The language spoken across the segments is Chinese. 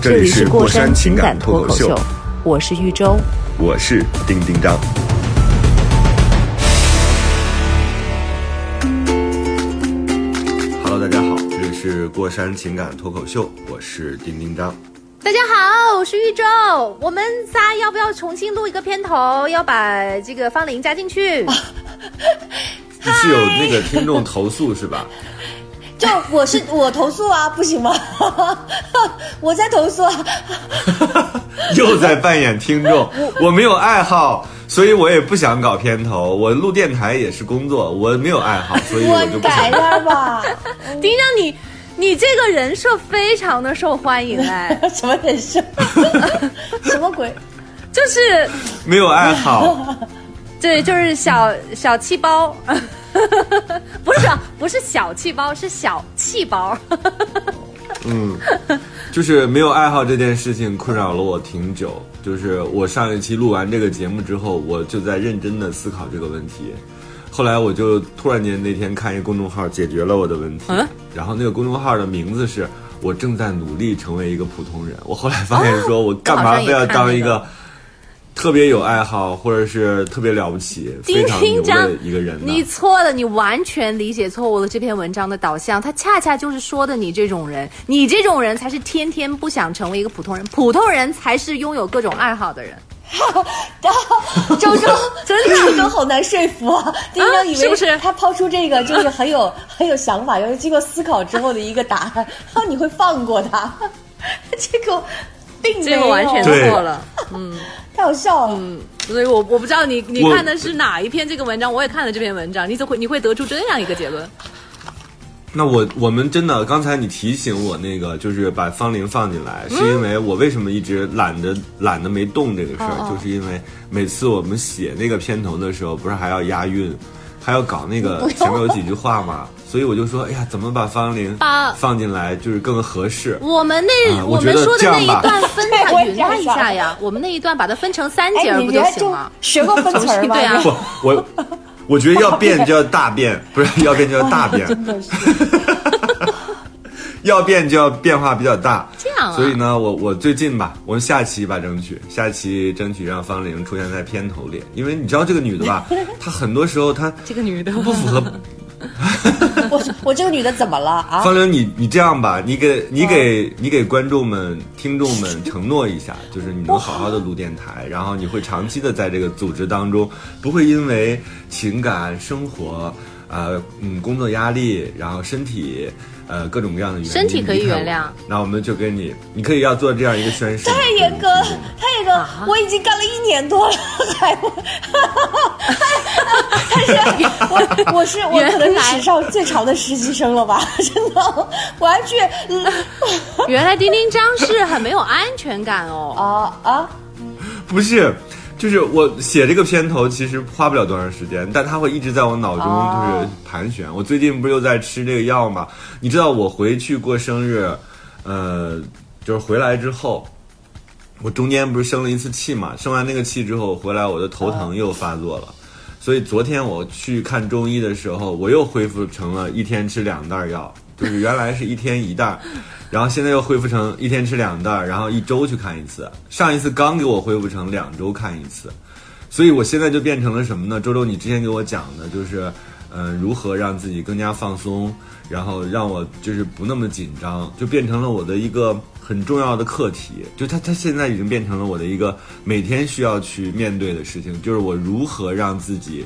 这这里里是过山情感脱口秀，我是玉州。我是丁丁张。Hello，大家好，这里是过山情感脱口秀，我是丁丁张。大家好，我是玉州。我们仨要不要重新录一个片头？要把这个方玲加进去。你是有那个听众投诉是吧？就我是我投诉啊，不行吗？我在投诉啊。又在扮演听众，我没有爱好，所以我也不想搞片头。我录电台也是工作，我没有爱好，所以我就我不想改。点吧。丁张，你你这个人设非常的受欢迎哎，什么人设？什么鬼？就是没有爱好，对，就是小小气包，不是不是小气包，是小气包。嗯，就是没有爱好这件事情困扰了我挺久。就是我上一期录完这个节目之后，我就在认真的思考这个问题。后来我就突然间那天看一个公众号解决了我的问题，嗯然后那个公众号的名字是我正在努力成为一个普通人。我后来发现说，我干嘛非要当一个特别有爱好或者是特别了不起、非丁常牛丁张的一个人？你错了，你完全理解错误了这篇文章的导向，它恰恰就是说的你这种人，你这种人才是天天不想成为一个普通人，普通人才是拥有各种爱好的人。周周，真的，周周好难说服啊！丁丁以为 是不是他抛出这个就是很有很有想法，又经过思考之后的一个答案，然后你会放过他？这个并没有，这个完全错了。嗯太好笑了。嗯所以我我不知道你你看的是哪一篇这个文章，我也看了这篇文章，你怎会你会得出这样一个结论？那我我们真的，刚才你提醒我那个，就是把方玲放进来，是因为我为什么一直懒得懒得没动这个事儿，就是因为每次我们写那个片头的时候，不是还要押韵，还要搞那个前面有几句话嘛，所以我就说，哎呀，怎么把方玲把放进来就是更合适？我们那、啊我们说的那一段分对我也它匀它一下呀，我们那一段把它分成三哎节，不就行了？学过分词儿吗？对啊不，我我觉得要变就要大变，不是要变就要大变，真的是。要变就要变化比较大。这样啊所以呢，我我最近吧，我们下期吧，争取下期争取让方玲出现在片头里，因为你知道这个女的吧，她很多时候她这个女的不符合。我我这个女的怎么了啊？方玲，你你这样吧，你给你给你给观众们、听众们 承诺一下，就是你能好好的录电台，然后你会长期的在这个组织当中，不会因为情感、生活、呃嗯工作压力，然后身体。呃，各种各样的原因，身体可以离开我原谅那我们就跟你，你可以要做这样一个宣誓。太严格了，太严格了！我已经干了一年多了，还不，但是我我是 我可能是史上最长的实习生了吧？真的，我还去嗯 原来丁丁张是很没有安全感哦。啊啊！不是，就是我写这个片头其实花不了多长时间，但它会一直在我脑中就是盘旋。我最近不是又在吃这个药吗？你知道我回去过生日，呃，就是回来之后，我中间不是生了一次气嘛？生完那个气之后回来，我的头疼又发作了。所以昨天我去看中医的时候，我又恢复成了一天吃两袋药，就是原来是一天一袋儿，然后现在又恢复成一天吃两袋儿，然后一周去看一次。上一次刚给我恢复成两周看一次，所以我现在就变成了什么呢？周周，你之前给我讲的就是，嗯、如何让自己更加放松，然后让我就是不那么紧张，就变成了我的一个很重要的课题。就它它现在已经变成了我的一个每天需要去面对的事情，就是我如何让自己。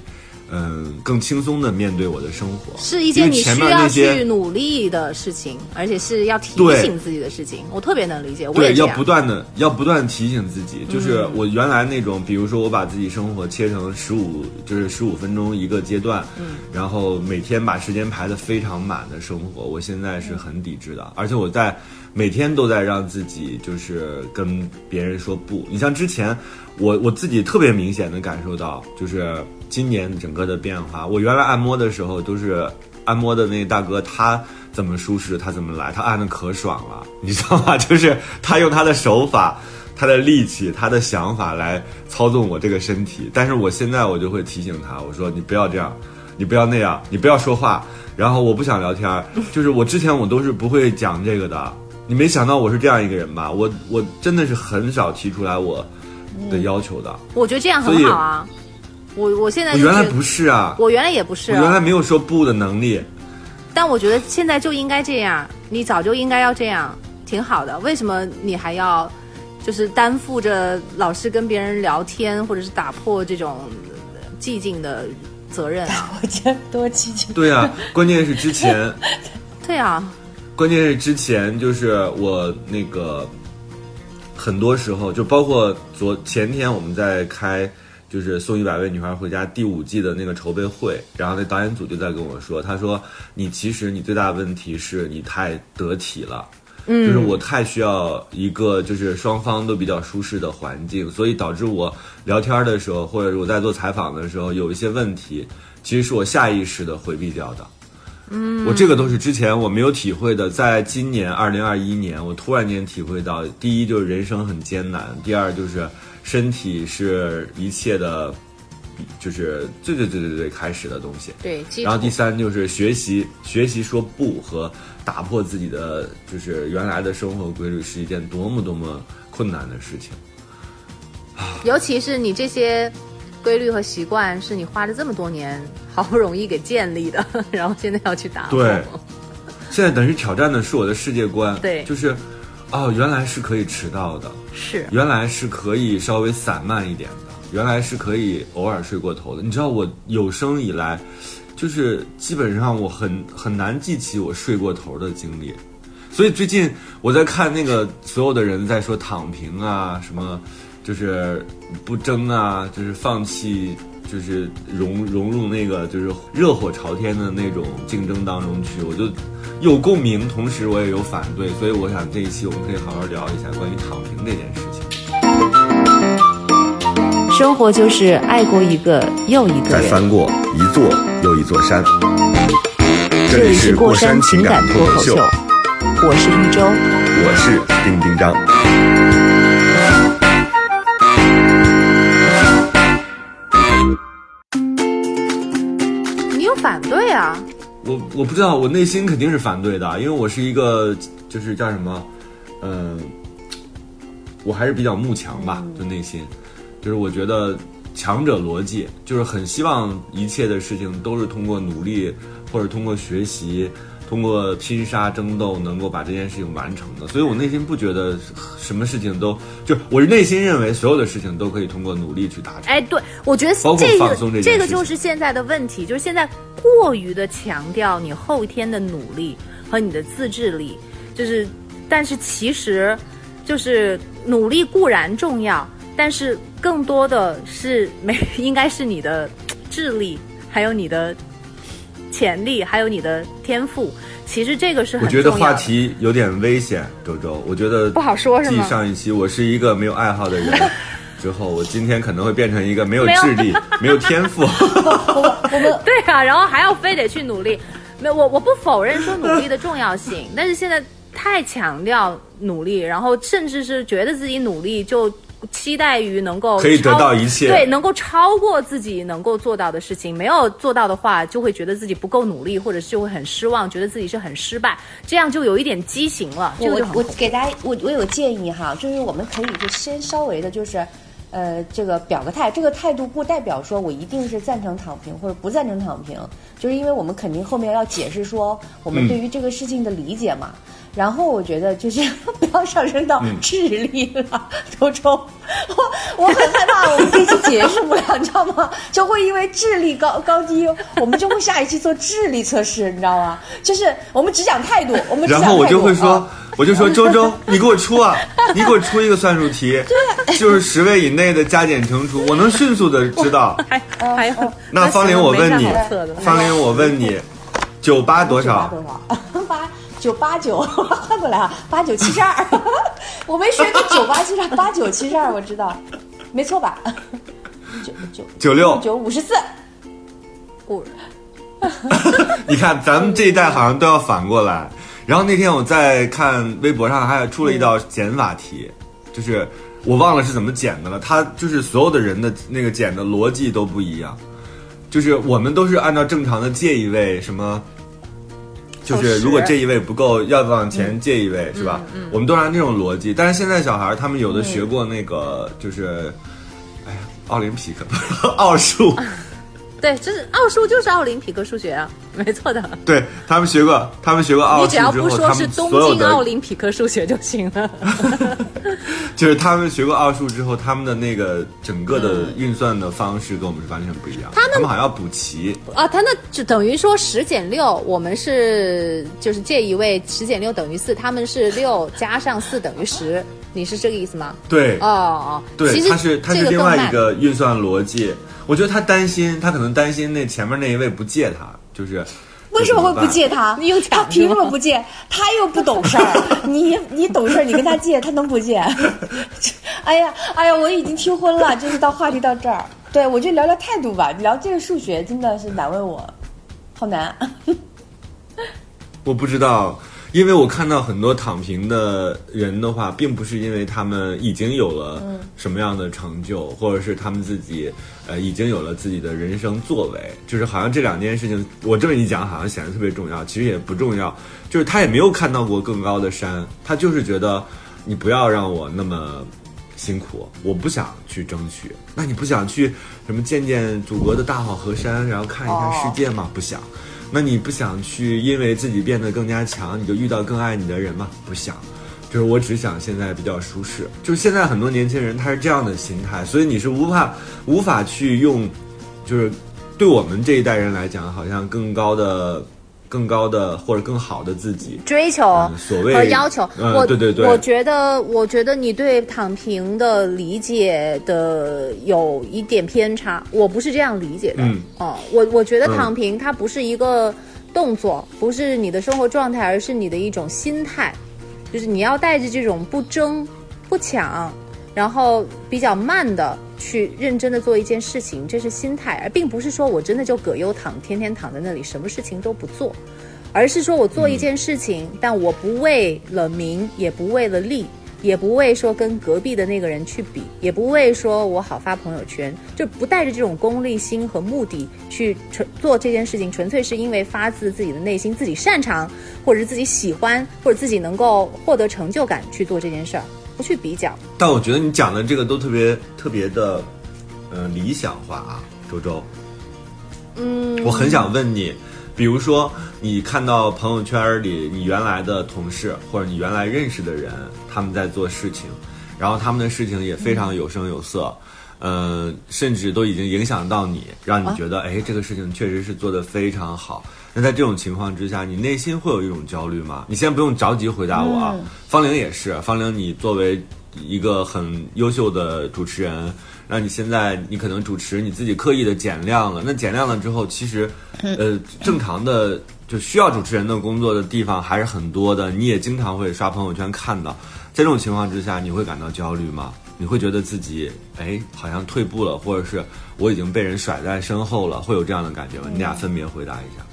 嗯，更轻松的面对我的生活，是一件你需要去努力的事情，而且是要提醒自己的事情。我特别能理解，我也要不。断的要不断提醒自己，就是我原来那种，比如说我把自己生活切成十五，就是十五分钟一个阶段，嗯，然后每天把时间排得非常满的生活，我现在是很抵制的，而且我在每天都在让自己就是跟别人说不。你像之前，我我自己特别明显的感受到，就是今年整个的变化。我原来按摩的时候都是按摩的那大哥，他怎么舒适他怎么来，他按的可爽了，你知道吗？就是他用他的手法。他的力气，他的想法来操纵我这个身体，但是我现在我就会提醒他，我说你不要这样，你不要那样，你不要说话，然后我不想聊天，就是我之前我都是不会讲这个的，你没想到我是这样一个人吧？我我真的是很少提出来我的要求的，我觉得这样很好啊。我我现在我原来不是啊，我原来也不是，我原来没有说不的能力，但我觉得现在就应该这样，你早就应该要这样，挺好的。为什么你还要？就是担负着老是跟别人聊天，或者是打破这种寂静的责任啊！我觉得多寂静。对啊，关键是之前。对啊。关键是之前就是我那个，很多时候就包括昨前天我们在开就是送一百位女孩回家第五季的那个筹备会，然后那导演组就在跟我说，他说你其实你最大的问题是你太得体了。嗯，就是我太需要一个就是双方都比较舒适的环境，所以导致我聊天的时候，或者我在做采访的时候，有一些问题，其实是我下意识的回避掉的。嗯，我这个都是之前我没有体会的，在今年二零二一年，我突然间体会到，第一就是人生很艰难，第二就是身体是一切的，就是最最最最最开始的东西。对，然后第三就是学习学习说不和。打破自己的就是原来的生活规律是一件多么多么困难的事情，尤其是你这些规律和习惯是你花了这么多年好不容易给建立的，然后现在要去打破。对，现在等于挑战的是我的世界观。对，就是哦，原来是可以迟到的，是原来是可以稍微散漫一点的，原来是可以偶尔睡过头的。你知道我有生以来。就是基本上我很很难记起我睡过头的经历，所以最近我在看那个所有的人在说躺平啊，什么就是不争啊，就是放弃，就是融融入那个就是热火朝天的那种竞争当中去，我就有共鸣，同时我也有反对，所以我想这一期我们可以好好聊一下关于躺平这件事情。生活就是爱过一个又一个人，再翻过一座又一座山。这里是过山情感脱口秀，我是一周，我是丁丁张。我我不知道，我内心肯定是反对的，因为我是一个就是叫什么，嗯，我还是比较慕强吧，就内心。就是我觉得强者逻辑，就是很希望一切的事情都是通过努力或者通过学习、通过拼杀争斗能够把这件事情完成的。所以我内心不觉得什么事情都就我内心认为所有的事情都可以通过努力去达成。哎，对，我觉得这个这个就是现在的问题，就是现在过于的强调你后天的努力和你的自制力，就是但是其实就是努力固然重要。但是更多的是没，应该是你的智力，还有你的潜力，还有你的天赋。其实这个是。我觉得话题有点危险，周周。我觉得不好说，是吗？继上一期我是一个没有爱好的人 之后，我今天可能会变成一个没有智力、没有 天赋。我 们对啊，然后还要非得去努力。没，我我不否认说努力的重要性，但是现在太强调努力，然后甚至是觉得自己努力就。期待于能够可以得到一切，对，能够超过自己能够做到的事情。没有做到的话，就会觉得自己不够努力，或者就会很失望，觉得自己是很失败，这样就有一点畸形了。我我给大家，我我有建议哈，就是我们可以就先稍微的，就是呃，这个表个态。这个态度不代表说我一定是赞成躺平或者不赞成躺平，就是因为我们肯定后面要解释说我们对于这个事情的理解嘛。然后我觉得就是 不要上升到智力了，周周，我我很害怕我们这期结束不了，你知道吗？就会因为智力高高低，我们就会下一期做智力测试，你知道吗？就是我们只讲态度，我们然后我就会说，我就说周周，你给我出啊，你给我出一个算术题，就是十位以内的加减乘除，我能迅速的知道。还还有，那方玲，我问你，方玲，我问你，九八多少？八。九八九 换过来啊，八九七十二，我没学过九八七十二，八九七十二我知道，没错吧？九九九六九五十四，五，你看咱们这一代好像都要反过来。然后那天我在看微博上还出了一道减法题，就是我忘了是怎么减的了。它就是所有的人的那个减的逻辑都不一样，就是我们都是按照正常的借一位什么。就是如果这一位不够，要往前借一位，是吧？我们都按这种逻辑。但是现在小孩他们有的学过那个，就是，哎呀，奥林匹克 奥数。对，就是奥数就是奥林匹克数学啊，没错的。对他们学过，他们学过奥数你只要不说是东京奥林匹克数学就行了。就是他们学过奥数之后，他们的那个整个的运算的方式跟我们是完全不一样。他们好像要补齐啊，他那就等于说十减六，我们是就是这一位十减六等于四，他们是六加上四等于十，你是这个意思吗？对，哦哦，对，他是他是另外一个运算逻辑。我觉得他担心，他可能担心那前面那一位不借他，就是为什么会不借他？你又他凭什么不借？他又不懂事儿，你你懂事儿，你跟他借，他能不借？哎呀哎呀，我已经听昏了，就是到话题到这儿。对，我就聊聊态度吧，聊这个数学真的是难为我，好难。我不知道。因为我看到很多躺平的人的话，并不是因为他们已经有了什么样的成就，或者是他们自己呃已经有了自己的人生作为，就是好像这两件事情，我这么一讲，好像显得特别重要，其实也不重要。就是他也没有看到过更高的山，他就是觉得你不要让我那么辛苦，我不想去争取。那你不想去什么见见祖国的大好河山，然后看一看世界吗？不想。那你不想去，因为自己变得更加强，你就遇到更爱你的人吗？不想，就是我只想现在比较舒适。就是现在很多年轻人他是这样的心态，所以你是无法无法去用，就是对我们这一代人来讲，好像更高的。更高的或者更好的自己。追求所谓和要求，我对对对，我觉得我觉得你对躺平的理解的有一点偏差，我不是这样理解的。嗯，哦，我我觉得躺平它不是一个动作，不是你的生活状态，而是你的一种心态，就是你要带着这种不争不抢，然后比较慢的。去认真的做一件事情，这是心态，而并不是说我真的就葛优躺，天天躺在那里，什么事情都不做，而是说我做一件事情，但我不为了名，也不为了利，也不为说跟隔壁的那个人去比，也不为说我好发朋友圈，就不带着这种功利心和目的去纯做这件事情，纯粹是因为发自自己的内心，自己擅长，或者是自己喜欢，或者自己能够获得成就感去做这件事儿。不去比较，但我觉得你讲的这个都特别特别的，呃，理想化啊，周周。嗯，我很想问你，比如说你看到朋友圈里你原来的同事或者你原来认识的人，他们在做事情，然后他们的事情也非常有声有色，呃，甚至都已经影响到你，让你觉得哎，这个事情确实是做得非常好。那在这种情况之下，你内心会有一种焦虑吗？你先不用着急回答我啊。方玲也是，方玲，你作为一个很优秀的主持人，那你现在你可能主持你自己刻意的减量了。那减量了之后，其实，呃，正常的就需要主持人的工作的地方还是很多的。你也经常会刷朋友圈看到，在这种情况之下，你会感到焦虑吗？你会觉得自己哎好像退步了，或者是我已经被人甩在身后了，会有这样的感觉吗？你俩分别回答一下。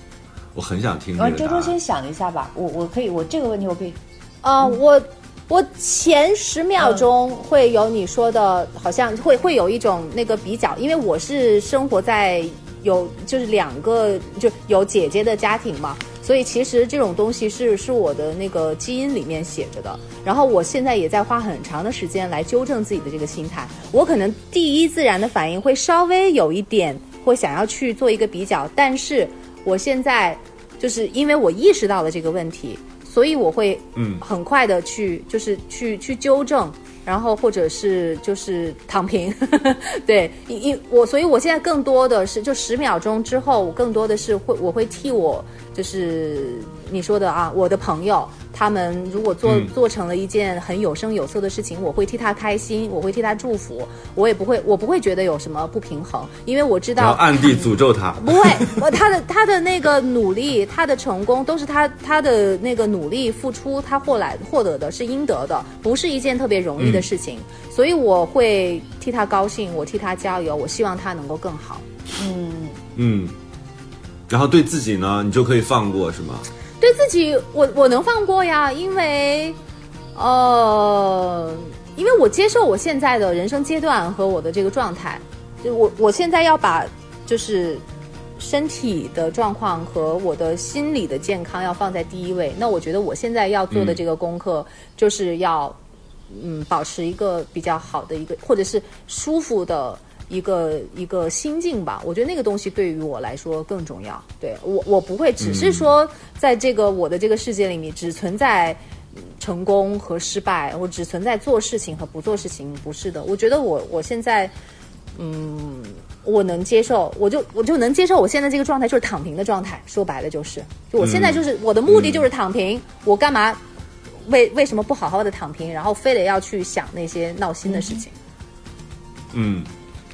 我很想听。呃，周周先想一下吧，我我可以，我这个问题我可以。啊，我我前十秒钟会有你说的，好像会会有一种那个比较，因为我是生活在有就是两个就有姐姐的家庭嘛，所以其实这种东西是是我的那个基因里面写着的。然后我现在也在花很长的时间来纠正自己的这个心态。我可能第一自然的反应会稍微有一点会想要去做一个比较，但是我现在。就是因为我意识到了这个问题，所以我会嗯。很快的去就是去去纠正，然后或者是就是躺平，对，因因我所以我现在更多的是就十秒钟之后，我更多的是会我会替我就是你说的啊，我的朋友。他们如果做做成了一件很有声有色的事情，我会替他开心，我会替他祝福，我也不会，我不会觉得有什么不平衡，因为我知道暗地诅咒他 不会，他的他的那个努力，他的成功都是他他的那个努力付出，他获来获得的是应得的，不是一件特别容易的事情，所以我会替他高兴，我替他加油，我希望他能够更好。嗯嗯，然后对自己呢，你就可以放过，是吗？对自己，我我能放过呀，因为，呃，因为我接受我现在的人生阶段和我的这个状态，就我我现在要把就是身体的状况和我的心理的健康要放在第一位。那我觉得我现在要做的这个功课，就是要嗯保持一个比较好的一个或者是舒服的。一个一个心境吧，我觉得那个东西对于我来说更重要。对我，我不会只是说在这个我的这个世界里面只存在成功和失败，我只存在做事情和不做事情。不是的，我觉得我我现在，嗯，我能接受，我就我就能接受我现在这个状态就是躺平的状态。说白了就是，就我现在就是我的目的就是躺平。我干嘛为为什么不好好的躺平，然后非得要去想那些闹心的事情？嗯。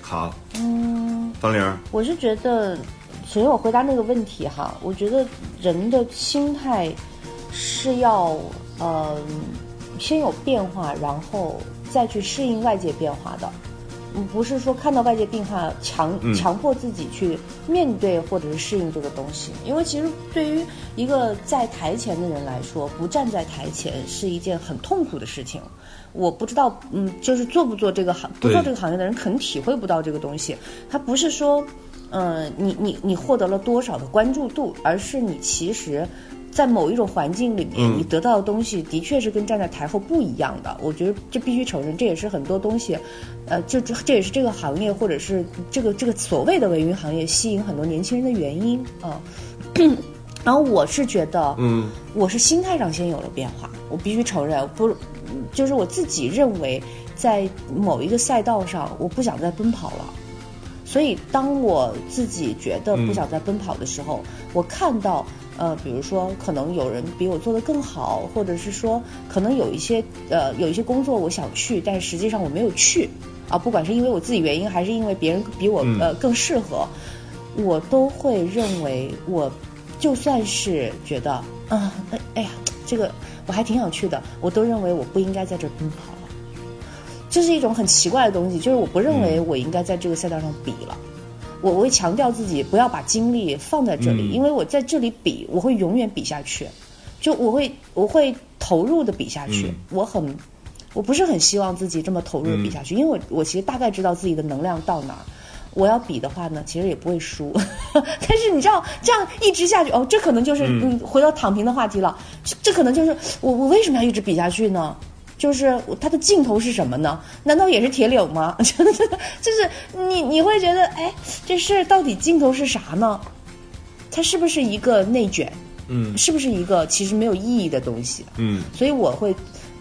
好，嗯，方玲，我是觉得，首先我回答那个问题哈，我觉得人的心态是要呃先有变化，然后再去适应外界变化的，不是说看到外界变化强强迫自己去面对或者是适应这个东西，因为其实对于一个在台前的人来说，不站在台前是一件很痛苦的事情。我不知道，嗯，就是做不做这个行，不做这个行业的人可能体会不到这个东西。他不是说，嗯，你你你获得了多少的关注度，而是你其实，在某一种环境里面，你得到的东西的确是跟站在台后不一样的。我觉得这必须承认，这也是很多东西，呃，就这这也是这个行业或者是这个这个所谓的文娱行业吸引很多年轻人的原因啊。然后我是觉得，嗯，我是心态上先有了变化，我必须承认，不。就是我自己认为，在某一个赛道上，我不想再奔跑了。所以，当我自己觉得不想再奔跑的时候，我看到，呃，比如说，可能有人比我做的更好，或者是说，可能有一些，呃，有一些工作我想去，但实际上我没有去，啊，不管是因为我自己原因，还是因为别人比我呃更适合，我都会认为，我就算是觉得，啊，哎，哎呀，这个。我还挺想去的，我都认为我不应该在这奔跑了，这是一种很奇怪的东西，就是我不认为我应该在这个赛道上比了，我我会强调自己不要把精力放在这里，因为我在这里比，我会永远比下去，就我会我会投入的比下去，我很我不是很希望自己这么投入的比下去，因为我我其实大概知道自己的能量到哪儿。我要比的话呢，其实也不会输，但是你知道这样一直下去哦，这可能就是嗯，回到躺平的话题了。这这可能就是我我为什么要一直比下去呢？就是它的尽头是什么呢？难道也是铁岭吗？就是你你会觉得哎，这事儿到底尽头是啥呢？它是不是一个内卷？嗯，是不是一个其实没有意义的东西？嗯，所以我会。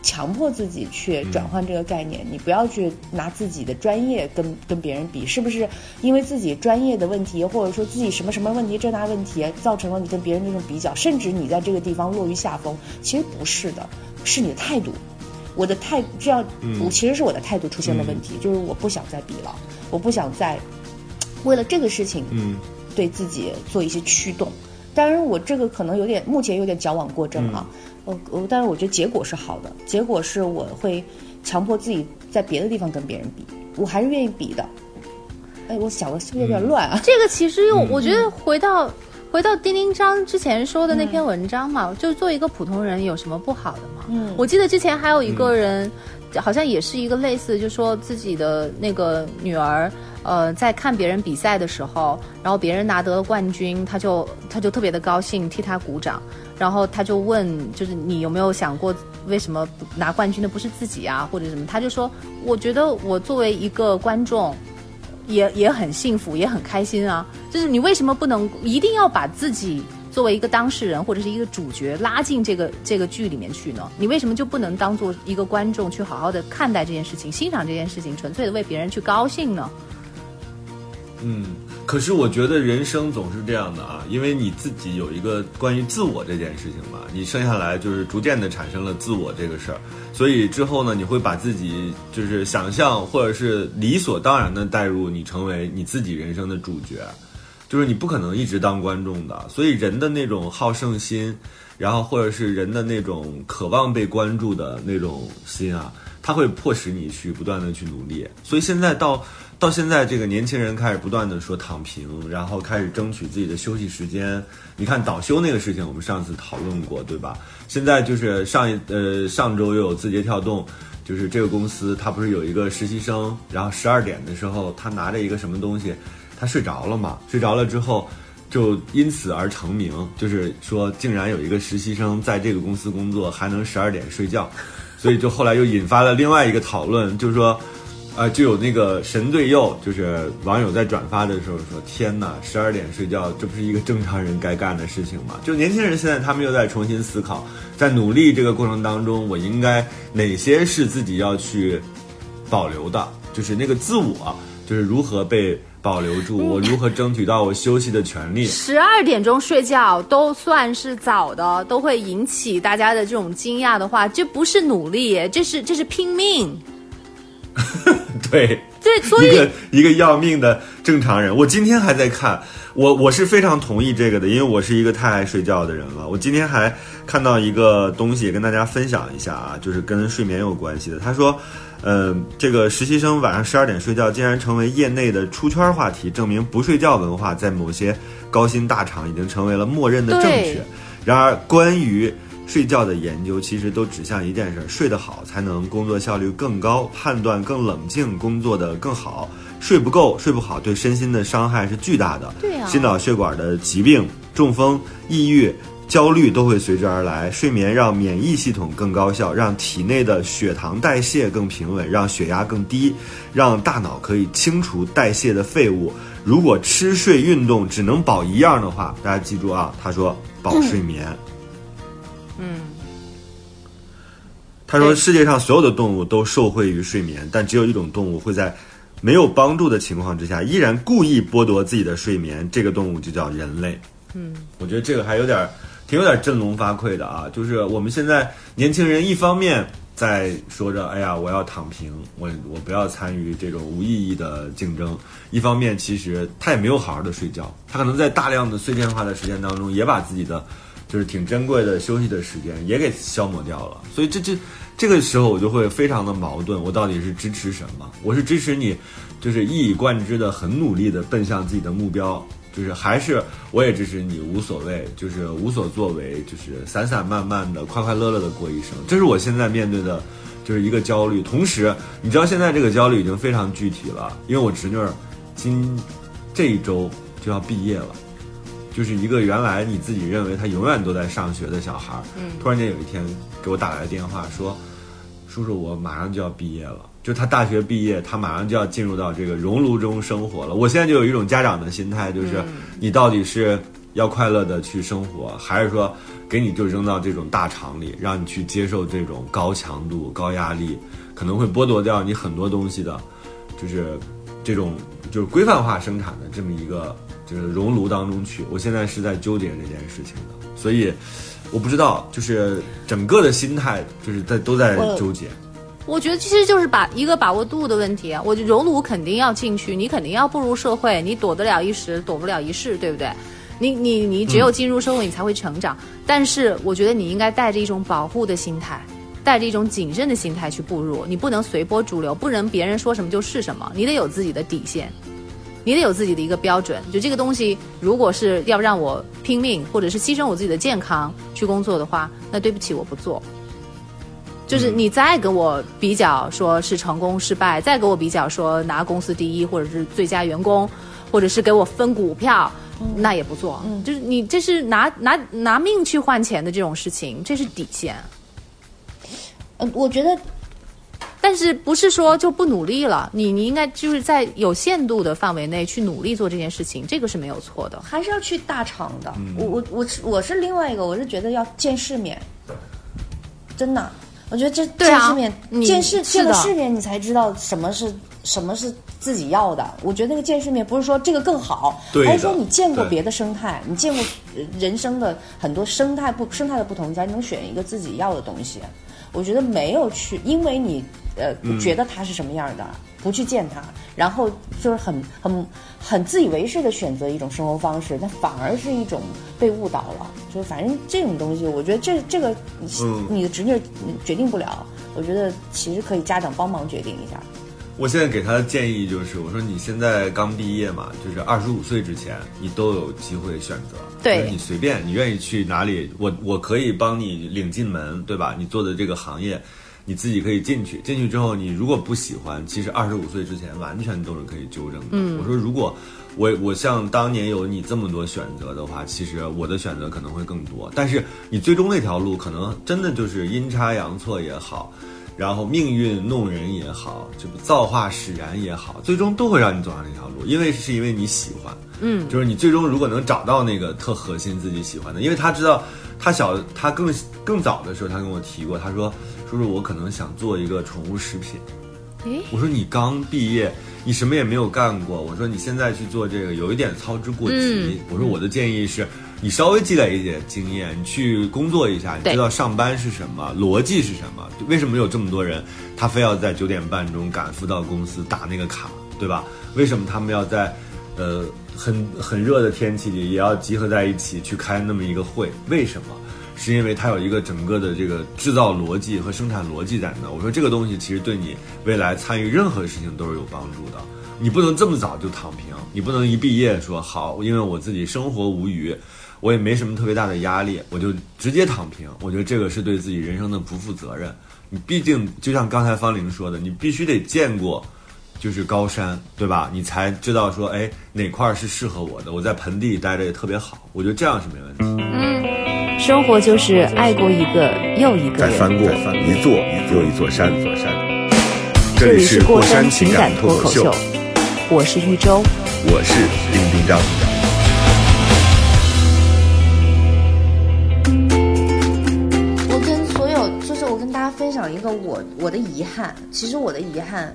强迫自己去转换这个概念，你不要去拿自己的专业跟跟别人比，是不是？因为自己专业的问题，或者说自己什么什么问题，这那问题，造成了你跟别人这种比较，甚至你在这个地方落于下风。其实不是的，是你的态度。我的态这样，我其实是我的态度出现了问题，就是我不想再比了，我不想再为了这个事情，嗯，对自己做一些驱动。当然，我这个可能有点，目前有点矫枉过正啊。我我，但是我觉得结果是好的，结果是我会强迫自己在别的地方跟别人比，我还是愿意比的。哎，我想的是不是有点乱啊？这个其实又，我觉得回到回到丁丁章之前说的那篇文章嘛，就做一个普通人有什么不好的吗？嗯，我记得之前还有一个人，好像也是一个类似，就说自己的那个女儿。呃，在看别人比赛的时候，然后别人拿得了冠军，他就他就特别的高兴，替他鼓掌。然后他就问，就是你有没有想过，为什么拿冠军的不是自己啊，或者什么？他就说，我觉得我作为一个观众，也也很幸福，也很开心啊。就是你为什么不能一定要把自己作为一个当事人或者是一个主角拉进这个这个剧里面去呢？你为什么就不能当做一个观众去好好的看待这件事情，欣赏这件事情，纯粹的为别人去高兴呢？嗯，可是我觉得人生总是这样的啊，因为你自己有一个关于自我这件事情嘛，你生下来就是逐渐的产生了自我这个事儿，所以之后呢，你会把自己就是想象或者是理所当然的带入你成为你自己人生的主角，就是你不可能一直当观众的，所以人的那种好胜心，然后或者是人的那种渴望被关注的那种心啊，它会迫使你去不断的去努力，所以现在到。到现在，这个年轻人开始不断的说躺平，然后开始争取自己的休息时间。你看倒休那个事情，我们上次讨论过，对吧？现在就是上一呃上周又有字节跳动，就是这个公司，他不是有一个实习生，然后十二点的时候他拿着一个什么东西，他睡着了嘛？睡着了之后，就因此而成名，就是说竟然有一个实习生在这个公司工作还能十二点睡觉，所以就后来又引发了另外一个讨论，就是说。啊，就有那个神队友，就是网友在转发的时候说：“天哪，十二点睡觉，这不是一个正常人该干的事情吗？”就年轻人现在他们又在重新思考，在努力这个过程当中，我应该哪些是自己要去保留的，就是那个自我，就是如何被保留住，我如何争取到我休息的权利。十二点钟睡觉都算是早的，都会引起大家的这种惊讶的话，这不是努力，这是这是拼命。对，对，所以一个一个要命的正常人。我今天还在看，我我是非常同意这个的，因为我是一个太爱睡觉的人了。我今天还看到一个东西，跟大家分享一下啊，就是跟睡眠有关系的。他说，呃，这个实习生晚上十二点睡觉，竟然成为业内的出圈话题，证明不睡觉文化在某些高薪大厂已经成为了默认的正确。然而，关于睡觉的研究其实都指向一件事：睡得好才能工作效率更高，判断更冷静，工作的更好。睡不够、睡不好，对身心的伤害是巨大的。对啊，心脑血管的疾病、中风、抑郁、焦虑都会随之而来。睡眠让免疫系统更高效，让体内的血糖代谢更平稳，让血压更低，让大脑可以清除代谢的废物。如果吃睡运动只能保一样的话，大家记住啊，他说保睡眠。嗯，他说世界上所有的动物都受惠于睡眠，但只有一种动物会在没有帮助的情况之下依然故意剥夺自己的睡眠，这个动物就叫人类。嗯，我觉得这个还有点挺有点振聋发聩的啊！就是我们现在年轻人一方面在说着“哎呀，我要躺平，我我不要参与这种无意义的竞争”，一方面其实他也没有好好的睡觉，他可能在大量的碎片化的时间当中也把自己的。就是挺珍贵的休息的时间也给消磨掉了，所以这这这个时候我就会非常的矛盾，我到底是支持什么？我是支持你，就是一以贯之的很努力的奔向自己的目标，就是还是我也支持你无所谓，就是无所作为，就是散散漫漫的快快乐乐的过一生。这是我现在面对的，就是一个焦虑。同时，你知道现在这个焦虑已经非常具体了，因为我侄女儿今这一周就要毕业了。就是一个原来你自己认为他永远都在上学的小孩儿，突然间有一天给我打来电话说：“叔叔，我马上就要毕业了。”就他大学毕业，他马上就要进入到这个熔炉中生活了。我现在就有一种家长的心态，就是你到底是要快乐的去生活，还是说给你就扔到这种大厂里，让你去接受这种高强度、高压力，可能会剥夺掉你很多东西的，就是这种就是规范化生产的这么一个。就是熔炉当中去，我现在是在纠结这件事情的，所以我不知道，就是整个的心态就是在都在纠结。我觉得其实就是把一个把握度的问题啊，我熔炉肯定要进去，你肯定要步入社会，你躲得了一时，躲不了一世，对不对？你你你只有进入社会，你才会成长。但是我觉得你应该带着一种保护的心态，带着一种谨慎的心态去步入，你不能随波逐流，不能别人说什么就是什么，你得有自己的底线。你得有自己的一个标准，就这个东西，如果是要让我拼命，或者是牺牲我自己的健康去工作的话，那对不起，我不做。就是你再给我比较，说是成功失败，再给我比较说拿公司第一，或者是最佳员工，或者是给我分股票，那也不做。嗯，就是你这是拿拿拿命去换钱的这种事情，这是底线。嗯，我觉得。但是不是说就不努力了？你你应该就是在有限度的范围内去努力做这件事情，这个是没有错的。还是要去大厂的。我我我是我是另外一个，我是觉得要见世面。真的，我觉得这见世面，见世见了世面，你才知道什么是什么是自己要的。我觉得那个见世面不是说这个更好，而是说你见过别的生态，你见过呃人生的很多生态不生态的不同，你才能选一个自己要的东西。我觉得没有去，因为你呃嗯觉得他是什么样的，不去见他，然后就是很很很自以为是的选择一种生活方式，那反而是一种被误导了。就是反正这种东西，我觉得这这个你的侄女决定不了，我觉得其实可以家长帮忙决定一下。我现在给他的建议就是，我说你现在刚毕业嘛，就是二十五岁之前，你都有机会选择。对就是你随便，你愿意去哪里，我我可以帮你领进门，对吧？你做的这个行业，你自己可以进去。进去之后，你如果不喜欢，其实二十五岁之前完全都是可以纠正的。嗯，我说如果我我像当年有你这么多选择的话，其实我的选择可能会更多。但是你最终那条路，可能真的就是阴差阳错也好。然后命运弄人也好，这不造化使然也好，最终都会让你走上那条路，因为是因为你喜欢，嗯，就是你最终如果能找到那个特核心自己喜欢的，因为他知道，他小他更更早的时候，他跟我提过，他说，叔叔我可能想做一个宠物食品，诶，我说你刚毕业，你什么也没有干过，我说你现在去做这个有一点操之过急。嗯。我说我的建议是，你稍微积累一点经验，你去工作一下，你知道上班是什么，逻辑是什么，为什么有这么多人他非要在九点半钟赶赴到公司打那个卡，对吧？为什么他们要在呃很很热的天气里也要集合在一起去开那么一个会？为什么？是因为它有一个整个的这个制造逻辑和生产逻辑在那。我说这个东西其实对你未来参与任何事情都是有帮助的。你不能这么早就躺平，你不能一毕业说好，因为我自己生活无余，我也没什么特别大的压力，我就直接躺平。我觉得这个是对自己人生的不负责任。你毕竟就像刚才方玲说的，你必须得见过。就是高山，对吧？你才知道说，哎，哪块儿是适合我的。我在盆地待着也特别好，我觉得这样是没问题。生活就是爱过一个又一个人。再翻过一座又一座山，座山。这里是过山情感脱口秀，我是玉州。我是丁丁张。享一个我我的遗憾。其实我的遗憾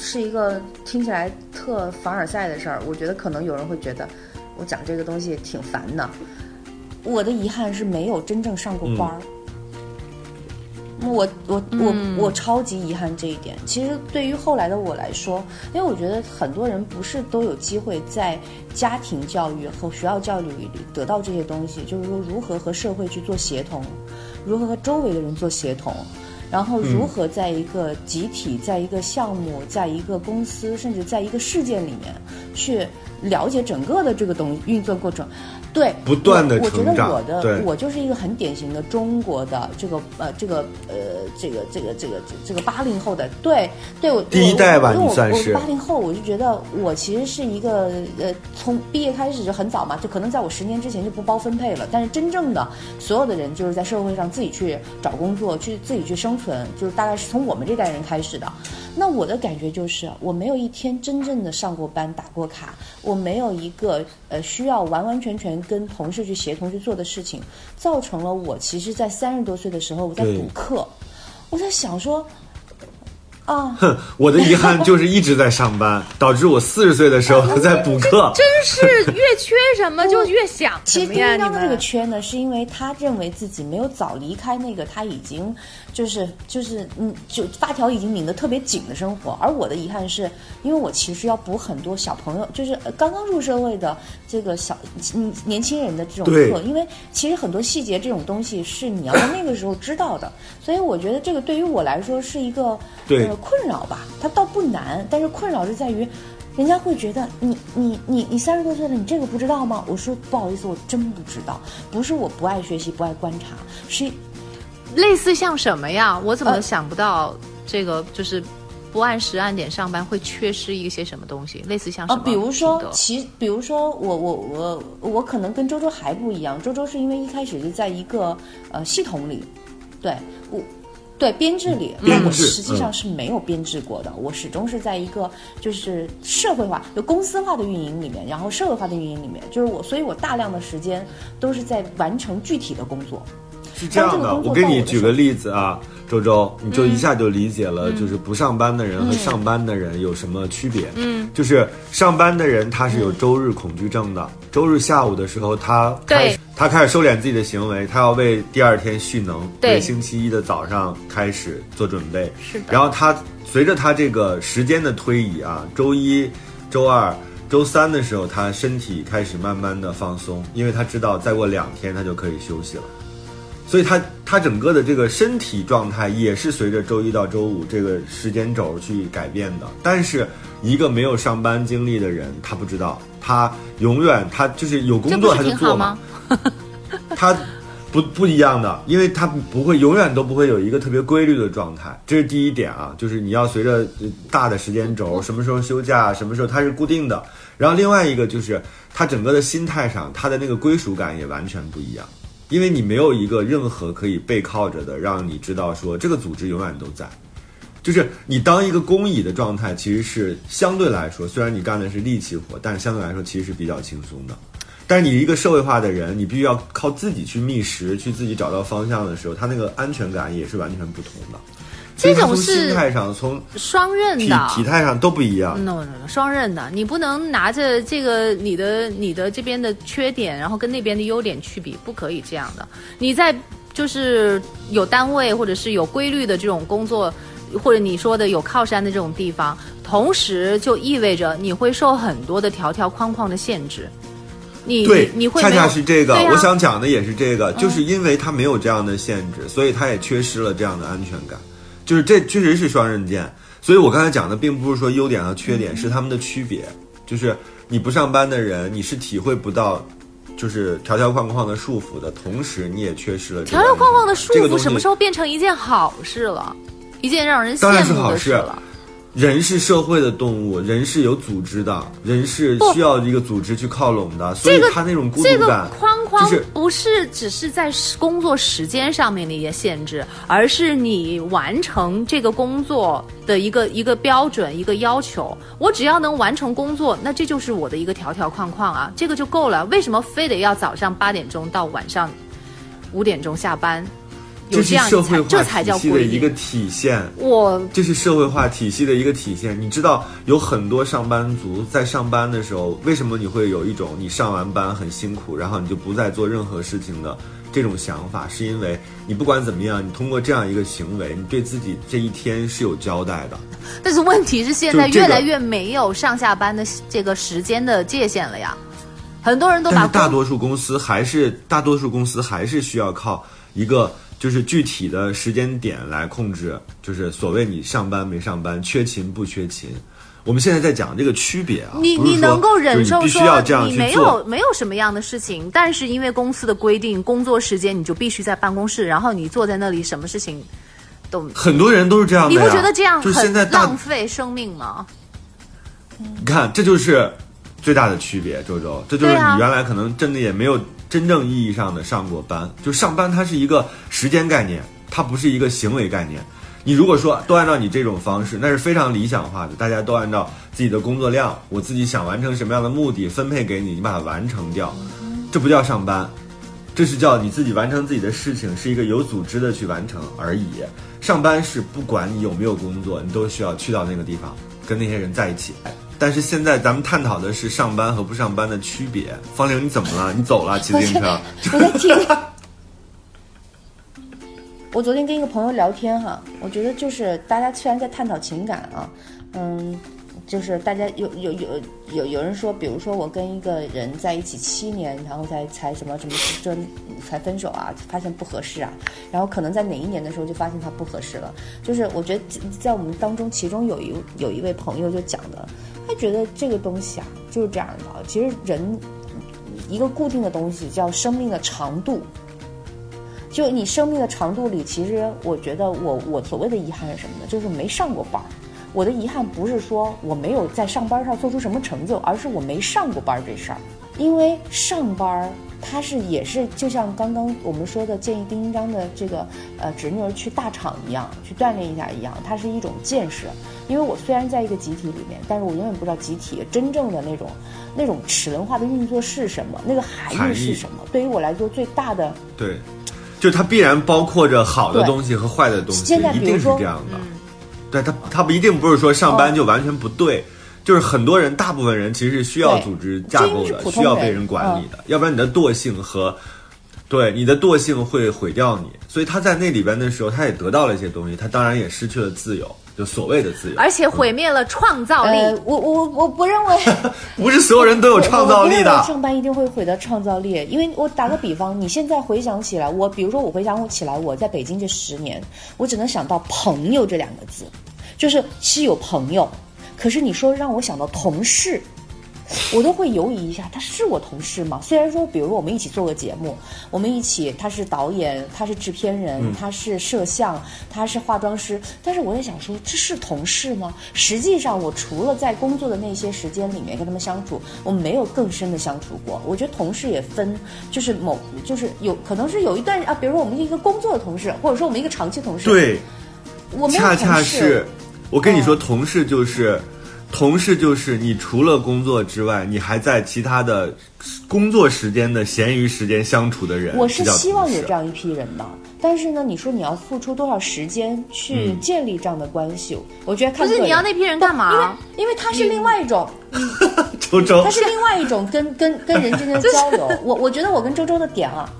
是一个听起来特凡尔赛的事儿。我觉得可能有人会觉得我讲这个东西挺烦的。我的遗憾是没有真正上过班儿。我我我我超级遗憾这一点。其实对于后来的我来说，因为我觉得很多人不是都有机会在家庭教育和学校教育里得到这些东西，就是说如何和社会去做协同，如何和周围的人做协同，然后如何在一个集体、在一个项目、在一个公司，甚至在一个事件里面去了解整个的这个东运作过程。对，不断地我我觉得我的对我就是一个很典型的中国的这个呃这个呃这个这个这个这个八零后的，对对我第一代吧因为我我你算是八零后，我就觉得我其实是一个呃从毕业开始就很早嘛，就可能在我十年之前就不包分配了，但是真正的所有的人就是在社会上自己去找工作，去自己去生存，就是大概是从我们这代人开始的。那我的感觉就是，我没有一天真正的上过班、打过卡，我没有一个呃需要完完全全跟同事去协同去做的事情，造成了我其实，在三十多岁的时候，我在补课，我在想说，啊，哼，我的遗憾就是一直在上班，导致我四十岁的时候在补课。真是越缺什么就越想其实什么呀！你丁丁张的这个缺呢，是因为他认为自己没有早离开那个他已经就是就是嗯就发条已经拧得特别紧的生活，而我的遗憾是因为我其实要补很多小朋友，就是呃刚刚入社会的这个小嗯年轻人的这种课，因为其实很多细节这种东西是你要在那个时候知道的，所以我觉得这个对于我来说是一个对呃困扰吧，它倒不难，但是困扰就在于。人家会觉得你你你你三十多岁了，你这个不知道吗？我说不好意思，我真不知道，不是我不爱学习、不爱观察，是类似像什么呀？我怎么呃想不到这个就是不按时按点上班会缺失一些什么东西？类似像什啊，么？比如说其比如说我我我我可能跟周周还不一样，周周是因为一开始就在一个呃系统里，对我。对编制里，那我编制实际上是没有编制过的，我始终是在一个就是社会化、就公司化的运营里面，然后社会化的运营里面，就是我，所以我大量的时间都是在完成具体的工作。是这样的，我给你举个例子啊。周周，你就一下就理解了，就是不上班的人和上班的人有什么区别？嗯，就是上班的人他是有周日恐惧症的，周日下午的时候他对，他开始收敛自己的行为，他要为第二天蓄能，对，为星期一的早上开始做准备。是的。然后他随着他这个时间的推移啊，周一、周二、周三的时候，他身体开始慢慢的放松，因为他知道再过两天他就可以休息了。所以他他整个的这个身体状态也是随着周一到周五这个时间轴去改变的。但是一个没有上班经历的人，他不知道，他永远他就是有工作他就做嘛。他不不一样的，因为他不会永远都不会有一个特别规律的状态，这是第一点啊，就是你要随着大的时间轴，什么时候休假，什么时候它是固定的。然后另外一个就是他整个的心态上，他的那个归属感也完全不一样。因为你没有一个任何可以背靠着的，让你知道说这个组织永远都在，就是你当一个工蚁的状态，其实是相对来说，虽然你干的是力气活，但是相对来说其实是比较轻松的。但是你一个社会化的人，你必须要靠自己去觅食，去自己找到方向的时候，他那个安全感也是完全不同的。这种是心态上，从双刃的，体态上都不一样。no no no，双刃的，你不能拿着这个你的你的这边的缺点，然后跟那边的优点去比，不可以这样的。你在就是有单位或者是有规律的这种工作，或者你说的有靠山的这种地方，同时就意味着你会受很多的条条框框的限制。你对，你会恰恰是这个，我想讲的也是这个，就是因为他没有这样的限制，所以他也缺失了这样的安全感。就是这确实是双刃剑，所以我刚才讲的并不是说优点和缺点，是他们的区别。就是你不上班的人，你是体会不到，就是条条框框的束缚的同时，你也缺失了条条框框的束缚。什么时候变成一件好事了？一件让人羡慕的事了。人是社会的动物，人是有组织的，人是需要一个组织去靠拢的，所以他那种孤独感，框框不是只是在工作时间上面的一些限制，而是你完成这个工作的一个一个标准、一个要求。我只要能完成工作，那这就是我的一个条条框框啊，这个就够了。为什么非得要早上八点钟到晚上五点钟下班？这是社会化体系的一个体现。我这是社会化体系的一个体现。你知道，有很多上班族在上班的时候，为什么你会有一种你上完班很辛苦，然后你就不再做任何事情的这种想法？是因为你不管怎么样，你通过这样一个行为，你对自己这一天是有交代的。但是问题是，现在越来越没有上下班的这个时间的界限了呀。很多人都把大多数公司还是大多数公司还是需要靠一个。就是具体的时间点来控制，就是所谓你上班没上班，缺勤不缺勤。我们现在在讲这个区别啊，你你能够忍受说你没有没有什么样的事情，但是因为公司的规定，工作时间你就必须在办公室，然后你坐在那里，什么事情都很多人都是这样的。你不觉得这样很浪费生命吗？你看，这就是最大的区别，周周，这就是你原来可能真的也没有。真正意义上的上过班，就上班，它是一个时间概念，它不是一个行为概念。你如果说都按照你这种方式，那是非常理想化的，大家都按照自己的工作量，我自己想完成什么样的目的分配给你，你把它完成掉，这不叫上班，这是叫你自己完成自己的事情，是一个有组织的去完成而已。上班是不管你有没有工作，你都需要去到那个地方，跟那些人在一起。但是现在咱们探讨的是上班和不上班的区别。方玲，你怎么了？你走了？骑自行车？我在听。我昨天跟一个朋友聊天哈，我觉得就是大家虽然在探讨情感啊，嗯。就是大家有有有有有人说，比如说我跟一个人在一起七年，然后才才什么什么就才分手啊，发现不合适啊，然后可能在哪一年的时候就发现他不合适了。就是我觉得在我们当中，其中有一有一位朋友就讲的，他觉得这个东西啊就是这样的。其实人一个固定的东西叫生命的长度，就你生命的长度里，其实我觉得我我所谓的遗憾是什么呢？就是没上过班儿。我的遗憾不是说我没有在上班上做出什么成就，而是我没上过班这事儿。因为上班，它是也是就像刚刚我们说的建议丁丁章的这个呃侄女儿去大厂一样，去锻炼一下一样，它是一种见识。因为我虽然在一个集体里面，但是我永远不知道集体真正的那种那种齿轮化的运作是什么，那个含义是什么。对于我来说，最大的对。就它必然包括着好的东西和坏的东西，现在一定是这样的。对它它不一定不是说上班就完全不对，就是很多人，大部分人其实是需要组织架构的，需要被人管理的，要不然你的惰性和。对你的惰性会毁掉你，所以他在那里边的时候，他也得到了一些东西，他当然也失去了自由，就所谓的自由，而且毁灭了创造力。我我我不认为，不是所有人都有创造力的。上班一定会毁掉创造力，因为我打个比方，你现在回想起来，我比如说我回想起来，我在北京这十年，我只能想到朋友这两个字，就是是有朋友，可是你说让我想到同事。我都会犹疑一下，他是我同事吗？虽然说，比如说我们一起做个节目，我们一起，他是导演，他是制片人，他是摄像，他是化妆师，但是我在想说，这是同事吗？实际上，我除了在工作的那些时间里面跟他们相处，我没有更深的相处过。我觉得同事也分，就是某，就是有可能是有一段啊，比如说我们一个工作的同事，或者说我们一个长期同事，对，我们恰恰是，我跟你说，同事就是。同事就是你除了工作之外，你还在其他的工作时间的闲余时间相处的人。我是希望有这样一批人的，但是呢，你说你要付出多少时间去建立这样的关系？我觉得看不是你要那批人干嘛？因为因为他是另外一种，周周，他是另外一种跟跟跟人之间的交流。我我觉得我跟周周的点啊。